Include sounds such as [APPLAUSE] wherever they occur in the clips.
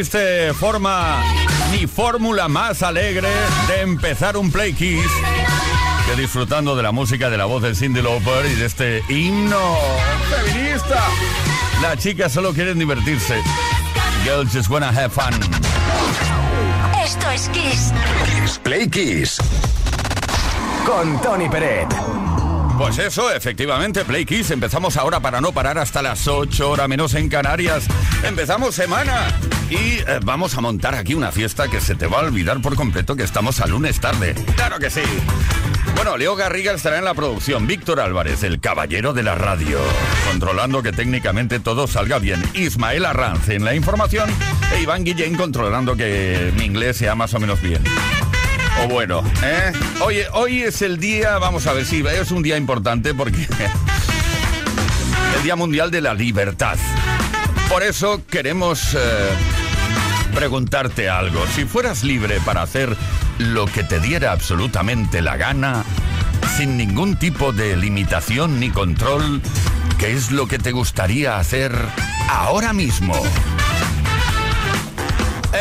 Existe forma ni fórmula más alegre de empezar un Play Kiss que disfrutando de la música de la voz de Cindy Lauper y de este himno feminista. Las chicas solo quieren divertirse. Girls just wanna have fun. Esto es Kiss. Play Kiss. Con Tony Peret. Pues eso, efectivamente, Play Kiss. Empezamos ahora para no parar hasta las 8 horas menos en Canarias. Empezamos semana. Y eh, vamos a montar aquí una fiesta que se te va a olvidar por completo que estamos a lunes tarde. ¡Claro que sí! Bueno, Leo Garriga estará en la producción, Víctor Álvarez, el caballero de la radio, controlando que técnicamente todo salga bien, Ismael Arranz en la información e Iván Guillén controlando que mi inglés sea más o menos bien. O bueno, ¿eh? Oye, hoy es el día, vamos a ver si es un día importante porque... [LAUGHS] el Día Mundial de la Libertad. Por eso queremos... Eh, preguntarte algo. Si fueras libre para hacer lo que te diera absolutamente la gana, sin ningún tipo de limitación ni control, ¿qué es lo que te gustaría hacer ahora mismo?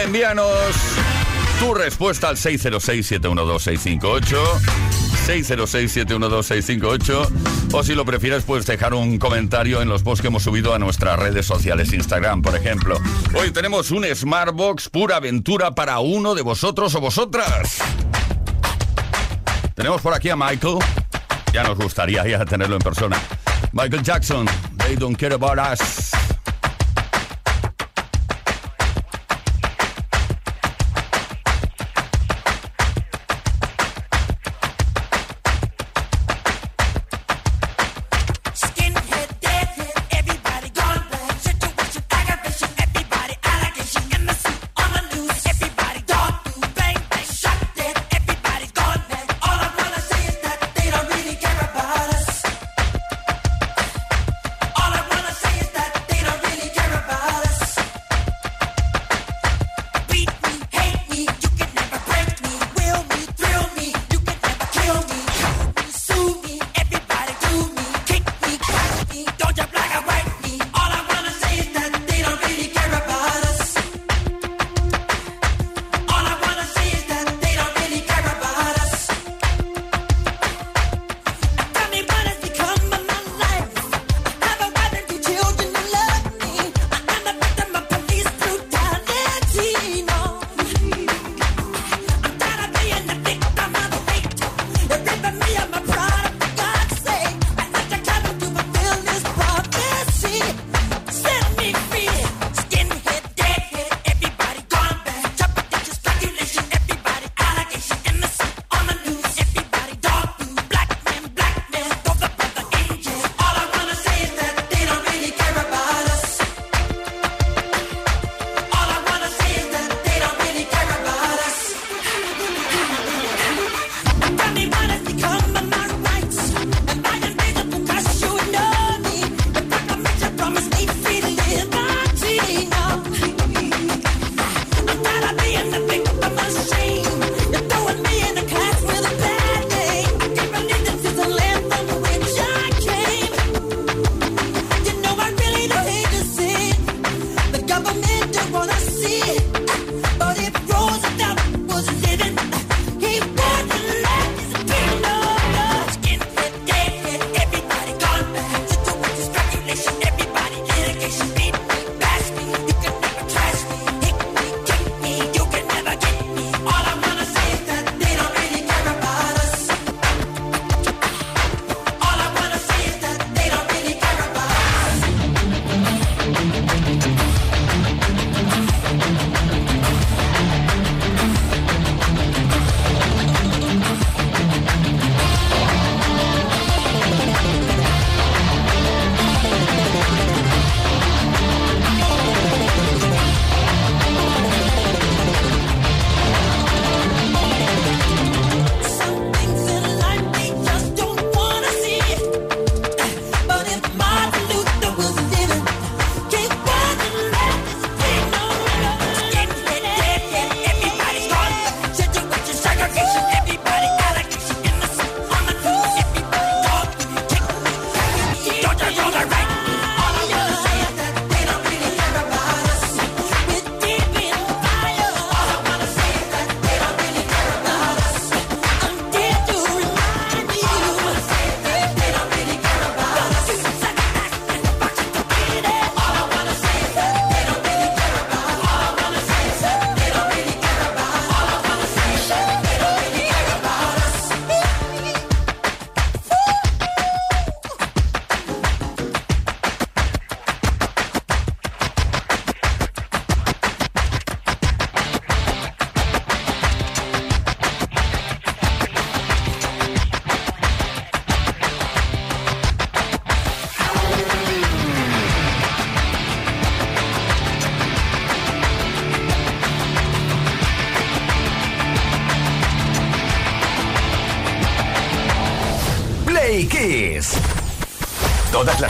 Envíanos tu respuesta al 606-712-658. 606-712-658 o si lo prefieres puedes dejar un comentario en los posts que hemos subido a nuestras redes sociales, Instagram, por ejemplo. Hoy tenemos un Smartbox pura aventura para uno de vosotros o vosotras. Tenemos por aquí a Michael. Ya nos gustaría ya tenerlo en persona. Michael Jackson, They Don't Care About Us.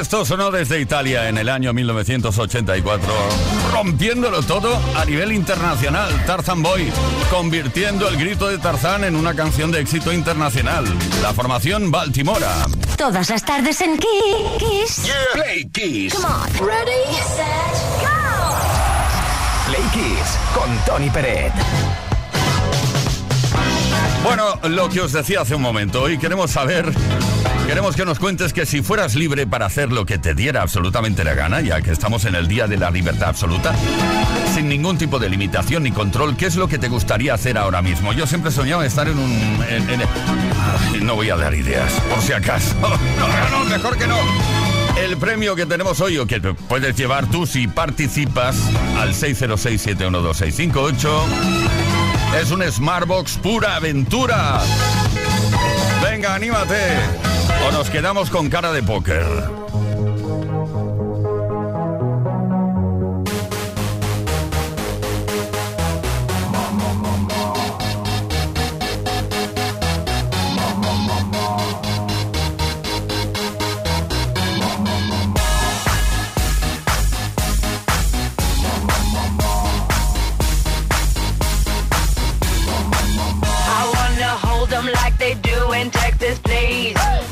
Esto sonó desde Italia en el año 1984, rompiéndolo todo a nivel internacional. Tarzan Boy, convirtiendo el grito de Tarzán en una canción de éxito internacional. La formación Baltimora. Todas las tardes en Kiss. Play Kiss. Come on. Ready, set, go. Play Kiss con Tony Peret. Bueno, lo que os decía hace un momento, hoy queremos saber, queremos que nos cuentes que si fueras libre para hacer lo que te diera absolutamente la gana, ya que estamos en el día de la libertad absoluta, sin ningún tipo de limitación ni control, ¿qué es lo que te gustaría hacer ahora mismo? Yo siempre he soñado estar en un... en- en- no voy a dar ideas, por si acaso. [LAUGHS] No, no, mejor que no. El premio que tenemos hoy, o que puedes llevar tú si participas al 606-712-658, es un Smartbox pura aventura. Venga, anímate. O nos quedamos con cara de póker. In Texas, please.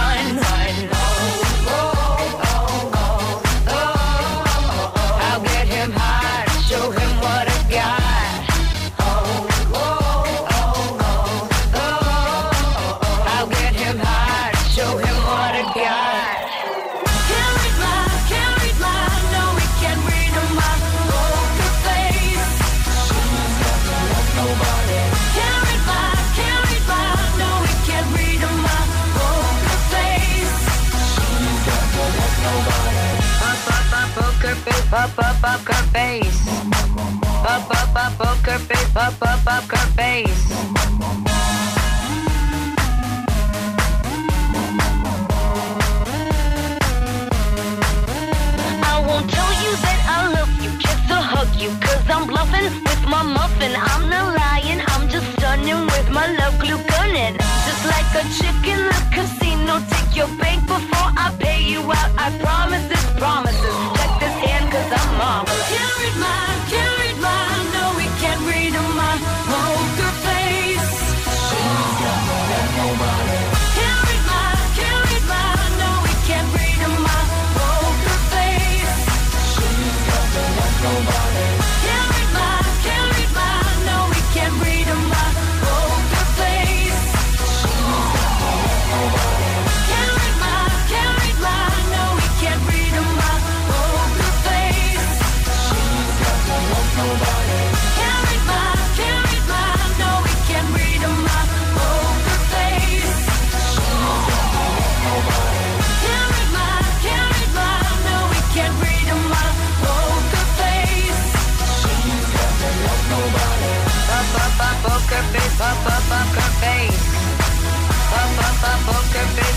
Up, up, up, poker face. Up, up, up, poker face, up, up, up, poker face. I won't tell you that I love you. Just to hug you Cause I'm bluffing with my muffin. I'm not lying, I'm just stunning with my love glue gunning Just like a chick in the casino Take your bank before I pay you out. I promise this promises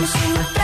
Thank you.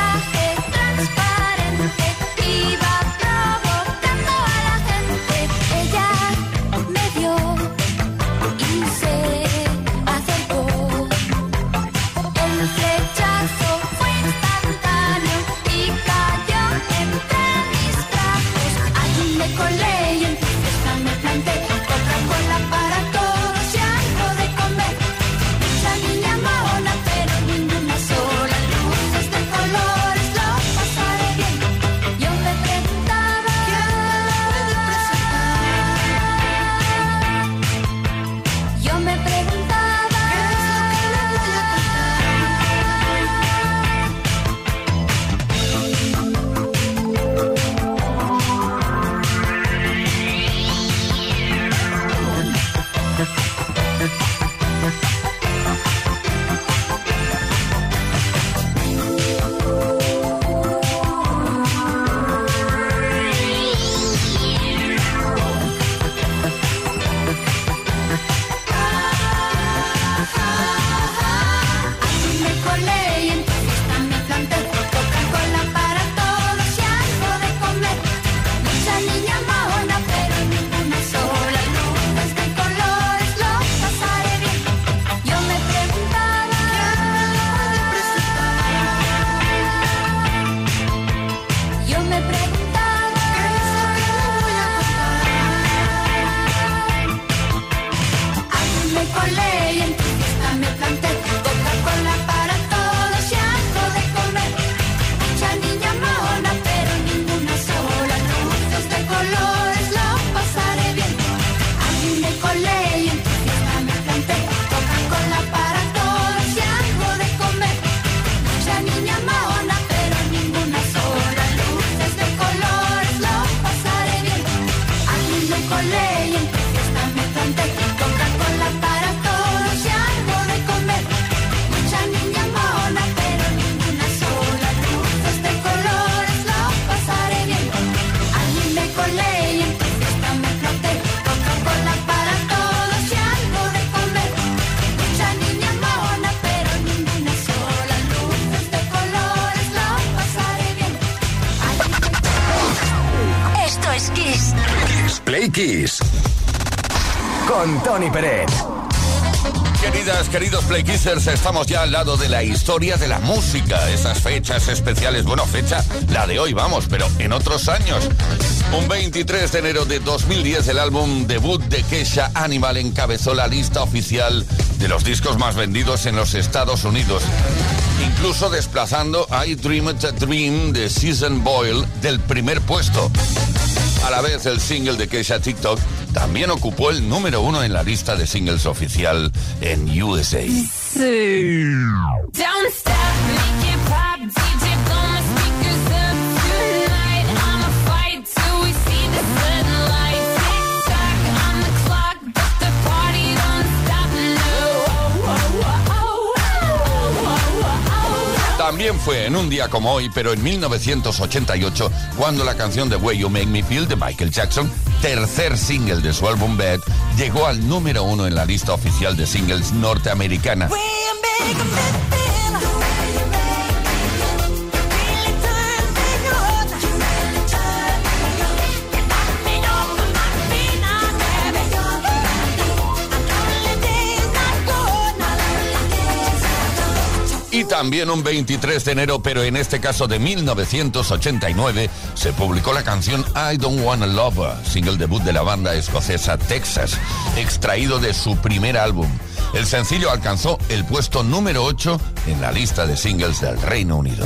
Queridas, queridos Playkissers, estamos ya al lado de la historia de la música. Esas fechas especiales, bueno, fecha la de hoy, vamos, pero en otros años. Un 23 de enero de 2010 el álbum debut de Kesha Animal encabezó la lista oficial de los discos más vendidos en los Estados Unidos. Incluso desplazando I Dreamed a Dream de Season Boyle del primer puesto. A la vez, el single de Kesha TikTok también ocupó el número uno en la lista de singles oficial en USA. Fue en un día como hoy, pero en 1988, cuando la canción The Way You Make Me Feel de Michael Jackson, tercer single de su álbum Bad, llegó al número uno en la lista oficial de singles norteamericana. También un 23 de enero, pero en este caso de 1989, se publicó la canción I Don't Wanna Love single debut de la banda escocesa Texas, extraído de su primer álbum. El sencillo alcanzó el puesto número 8 en la lista de singles del Reino Unido.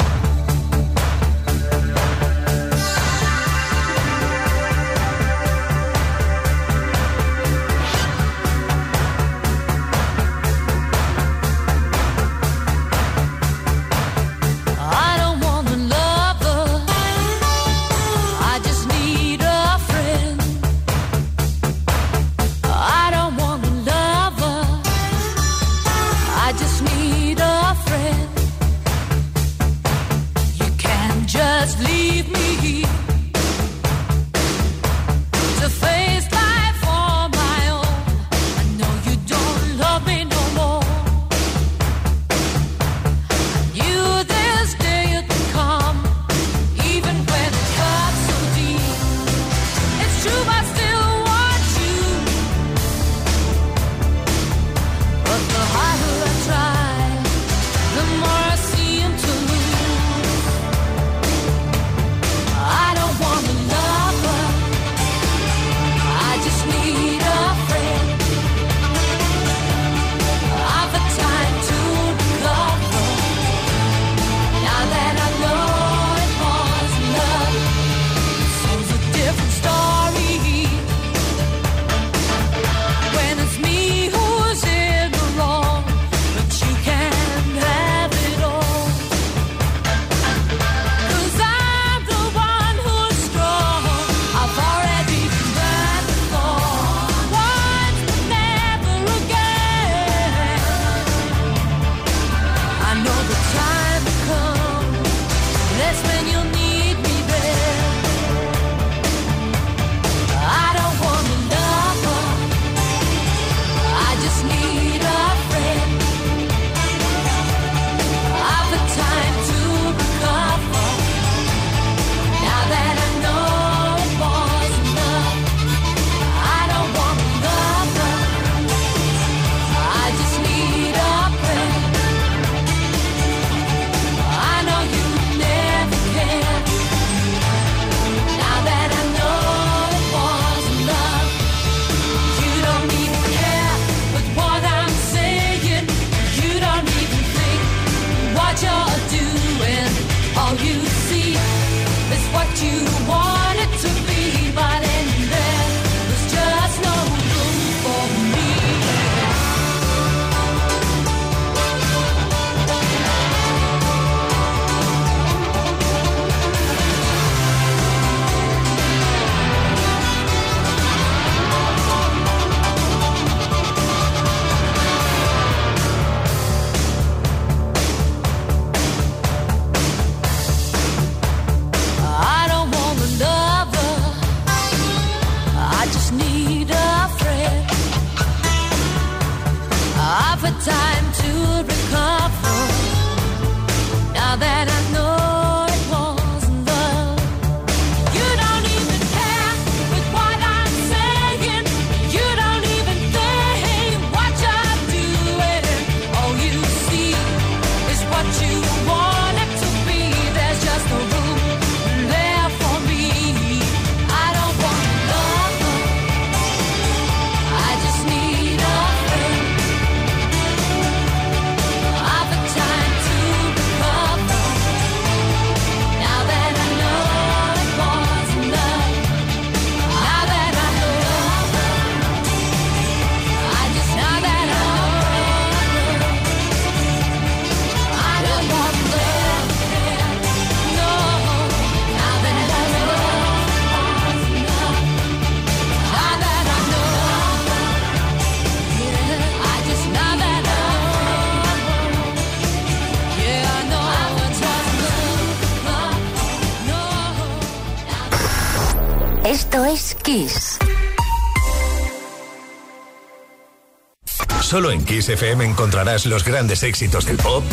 Solo en Kiss FM encontrarás los grandes éxitos del pop,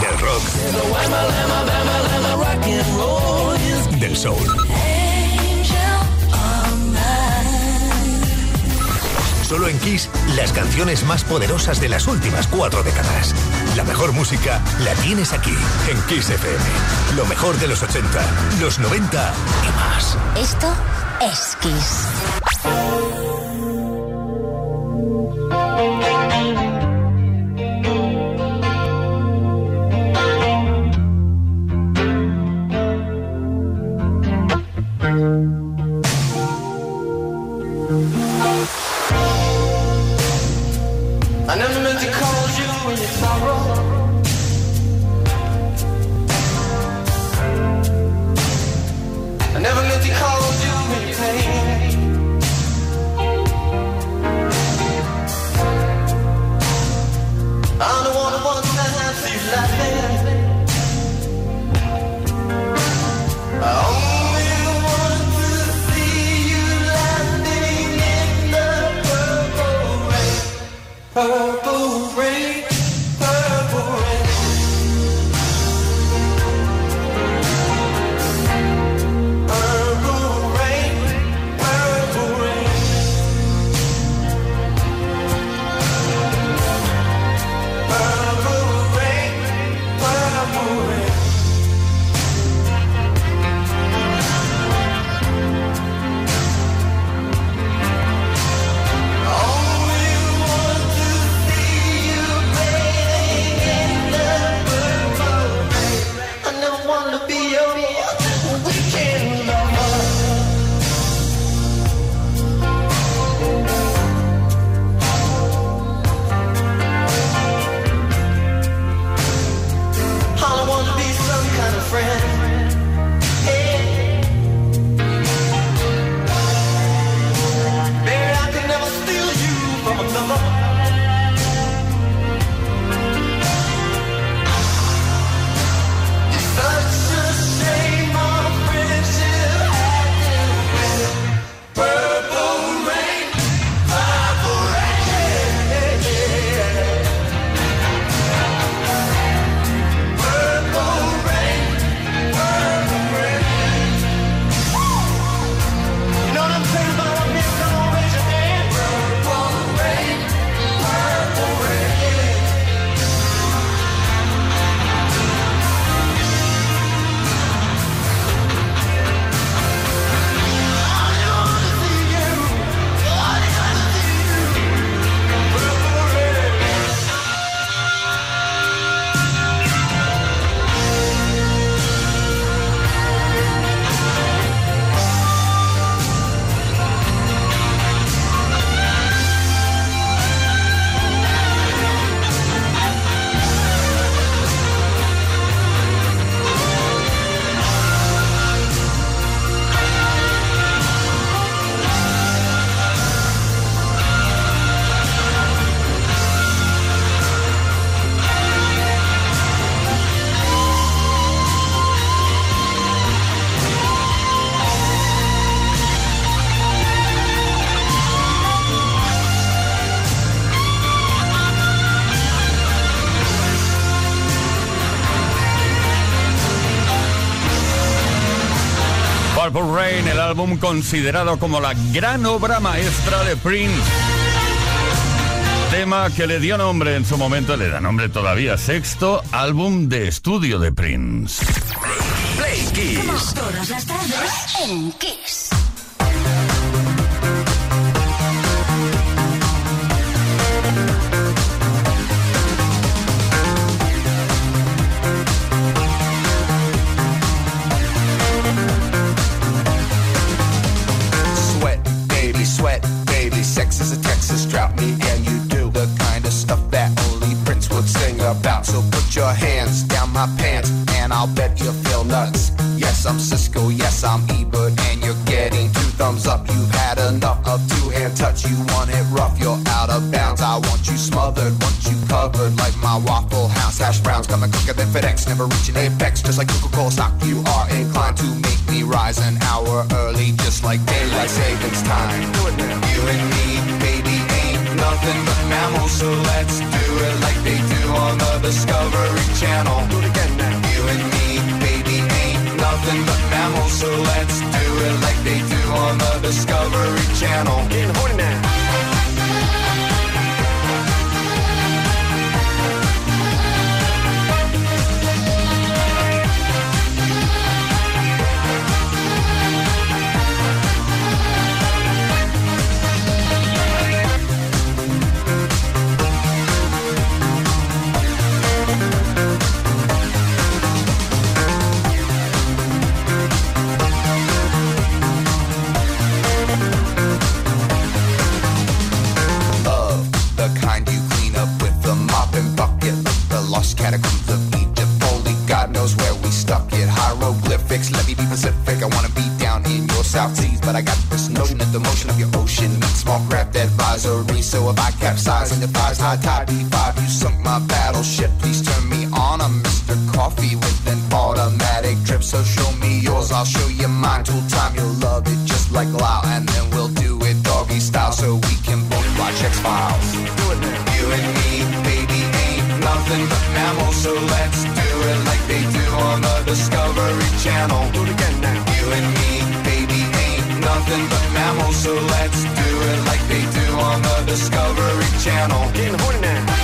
del rock, del soul. Solo en Kiss, las canciones más poderosas de las últimas cuatro décadas. La mejor música la tienes aquí, en Kiss FM. Lo mejor de los 80, los 90 y más. Esto es Kiss. Álbum considerado como la gran obra maestra de Prince. Tema que le dio nombre en su momento, le da nombre todavía, sexto álbum de estudio de Prince. Play Kiss. Todas las tardes en Kiss. I'll bet you feel nuts. Yes, I'm Cisco, of your ocean means small craft advisory. So if I capsize and defies high tide D5, you sunk my battleship. Please turn me on. I'm Mr. Coffee with an automatic drip. So show me yours, I'll show you mine. Tool time, you'll love it just like Lao, and then we'll do it doggy style so we can both watch X Files. You and me, baby, ain't nothing but mammals, so let's do it like they do on the Discovery Channel. Do it again now. You and me, nothing but mammals, so let's do it like they do on the Discovery Channel. Getting horny.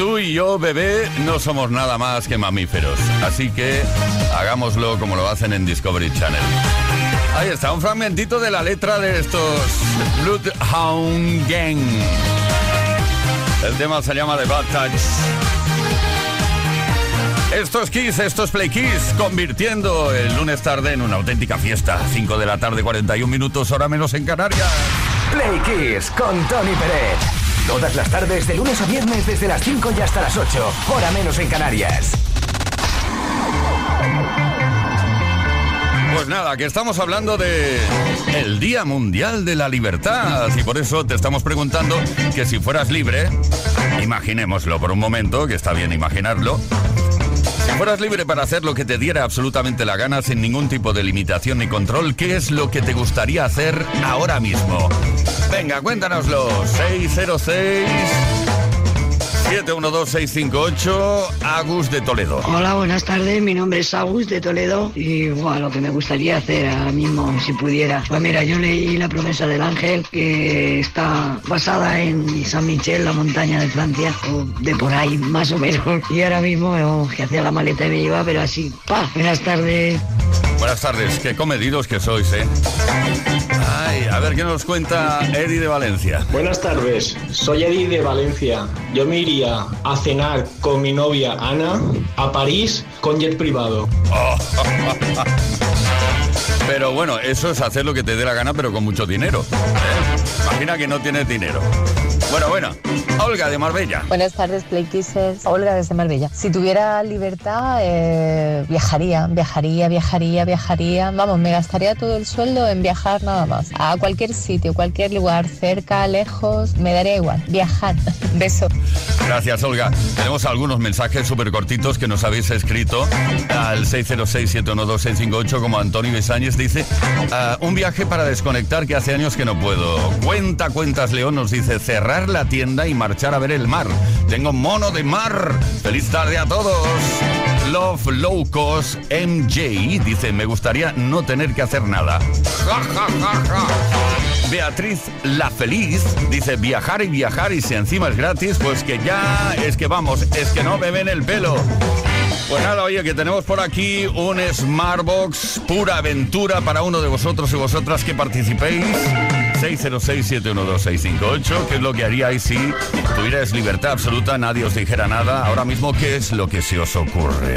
Tú y yo, bebé, no somos nada más que mamíferos. Así que hagámoslo como lo hacen en Discovery Channel. Ahí está, un fragmentito de la letra de estos Bloodhound Gang. El tema se llama The Bad Touch. Esto es Kiss, esto es Play Kiss, convirtiendo el lunes tarde en una auténtica fiesta. 5 de la tarde, 41 minutos, hora menos en Canarias. Play Kiss con Tony Pérez. Todas las tardes, de lunes a viernes, desde las 5 y hasta las 8, hora menos en Canarias. Pues nada, que estamos hablando de el Día Mundial de la Libertad y por eso te estamos preguntando que si fueras libre, imaginémoslo por un momento, que está bien imaginarlo, fueras libre para hacer lo que te diera absolutamente la gana sin ningún tipo de limitación ni control, ¿qué es lo que te gustaría hacer ahora mismo? Venga, cuéntanoslo. 606 712-658, Agus de Toledo. Hola, buenas tardes. Mi nombre es Agus de Toledo y bueno, lo que me gustaría hacer ahora mismo, si pudiera. Pues mira, yo leí La promesa del ángel, que está basada en San Michel, la montaña de Francia, o de por ahí, más o menos. Y ahora mismo oh, que hacía la maleta y me iba, pero así. ¡Pa! Buenas tardes. Buenas tardes, qué comedidos que sois, ¿eh? Ay, a ver qué nos cuenta Eddie de Valencia. Buenas tardes, soy Eddie de Valencia. Yo me iría a cenar con mi novia Ana a París con jet privado. Oh. [LAUGHS] Pero bueno, eso es hacer lo que te dé la gana, pero con mucho dinero. ¿eh? Imagina que no tienes dinero. Bueno, bueno, Olga de Marbella. Buenas tardes, Playkisses. Olga desde Marbella. Si tuviera libertad, eh, viajaría, viajaría, viajaría, viajaría. Vamos, me gastaría todo el sueldo en viajar nada más. A cualquier sitio, cualquier lugar, cerca, lejos, me daría igual. Viajar. [LAUGHS] Beso. Gracias, Olga. Tenemos algunos mensajes súper cortitos que nos habéis escrito al 606-712-658, como Antonio Besáñez dice, ah, un viaje para desconectar que hace años que no puedo. Cuenta cuentas León nos dice cerrar la tienda y y marchar a ver el mar. Tengo mono de mar. Feliz tarde a todos. Love Locos MJ dice, me gustaría no tener que hacer nada. [LAUGHS] Beatriz La Feliz dice, viajar y viajar y si encima es gratis, pues que ya es que vamos, es que no me ven el pelo. Pues nada, oye, que tenemos por aquí un Smartbox pura aventura para uno de vosotros y vosotras que participéis. 606-712-658. ¿Qué es lo que haríais si tuvierais libertad absoluta, nadie os dijera nada? Ahora mismo, ¿qué es lo que se os ocurre?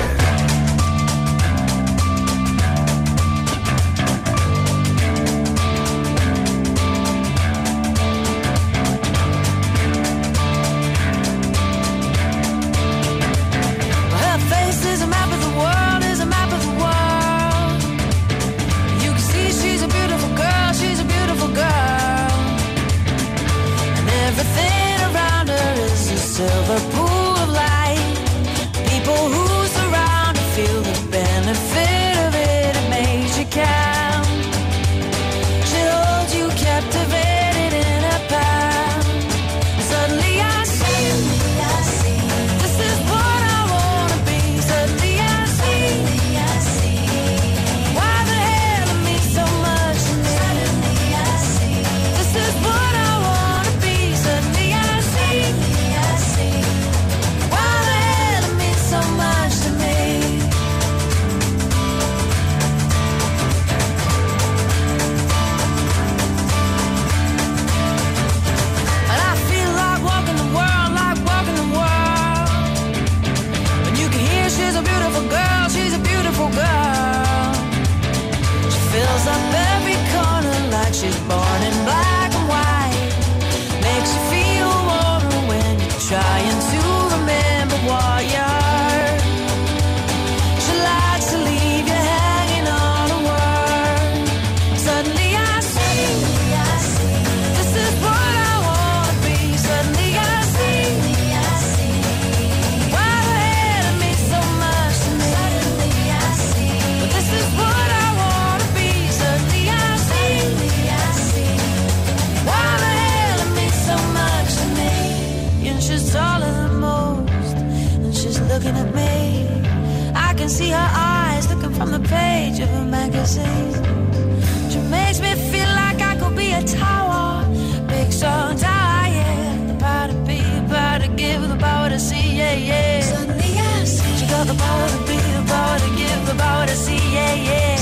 fantasy, yeah, yeah.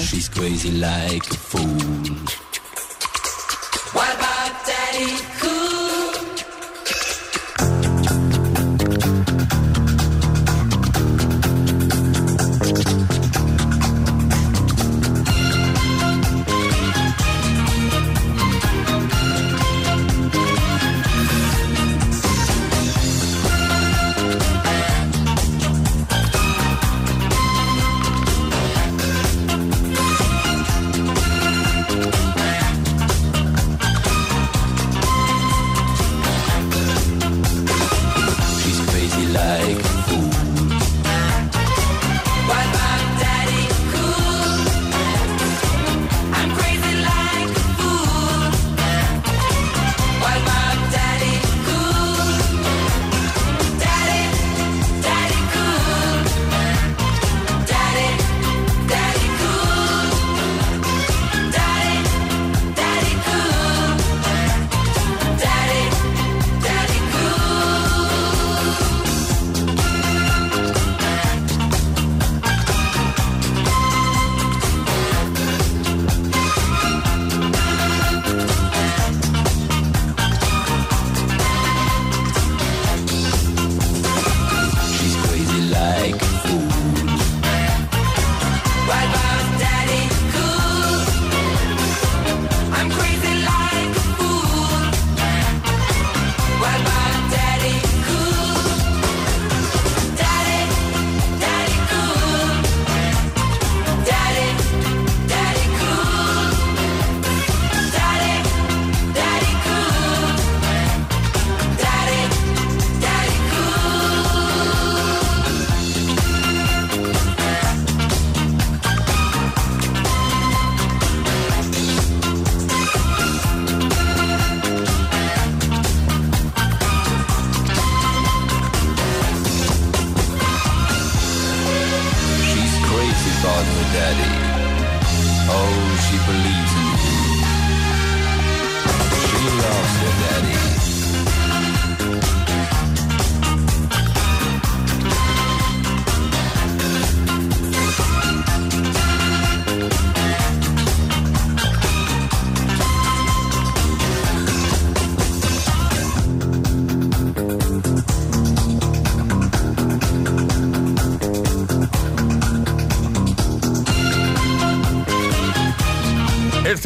She's crazy like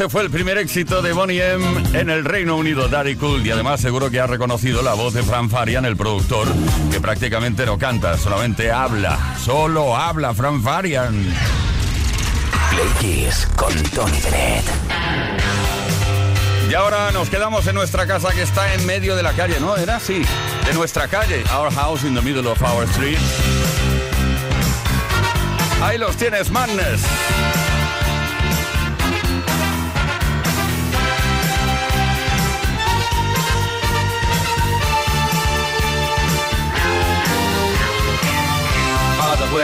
Este fue el primer éxito de Bonnie M en el Reino Unido, Daddy Cool, y además seguro que ha reconocido la voz de Fran Farian, el productor, que prácticamente no canta, solamente habla, solo habla Fran Farian. Play Kiss con Tony Bennett. Y ahora nos quedamos en nuestra casa que está en medio de la calle, ¿no? ¿Era así? De nuestra calle, Our House in the Middle of Our Street. Ahí los tienes, Madness.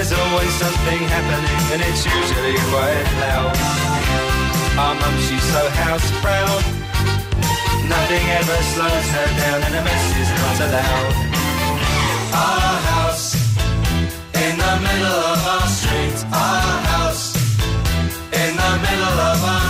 There's always something happening and it's usually quite loud. Our mum, she's so house proud. Nothing ever slows her down and a mess is not allowed. Our house in the middle of our street. Our house in the middle of our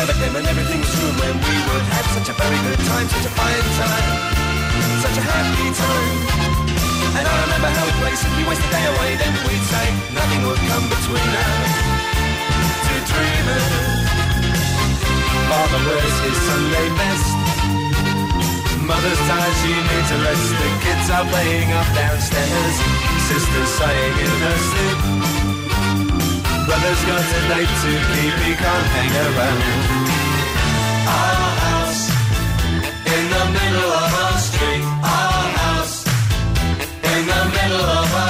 I came and everything was new when we would have such a very good time, such a fine time, such a happy time. And I remember how we'd play simply waste the day away. Then we'd say nothing would come between us. To dreaming. Father wears his Sunday best. Mother's tired, she needs a rest. The kids are playing up downstairs. Sister's sighing in her sleep. Brother's got a date to keep, he can't hang around. Our house in the middle of our street. Our house in the middle of our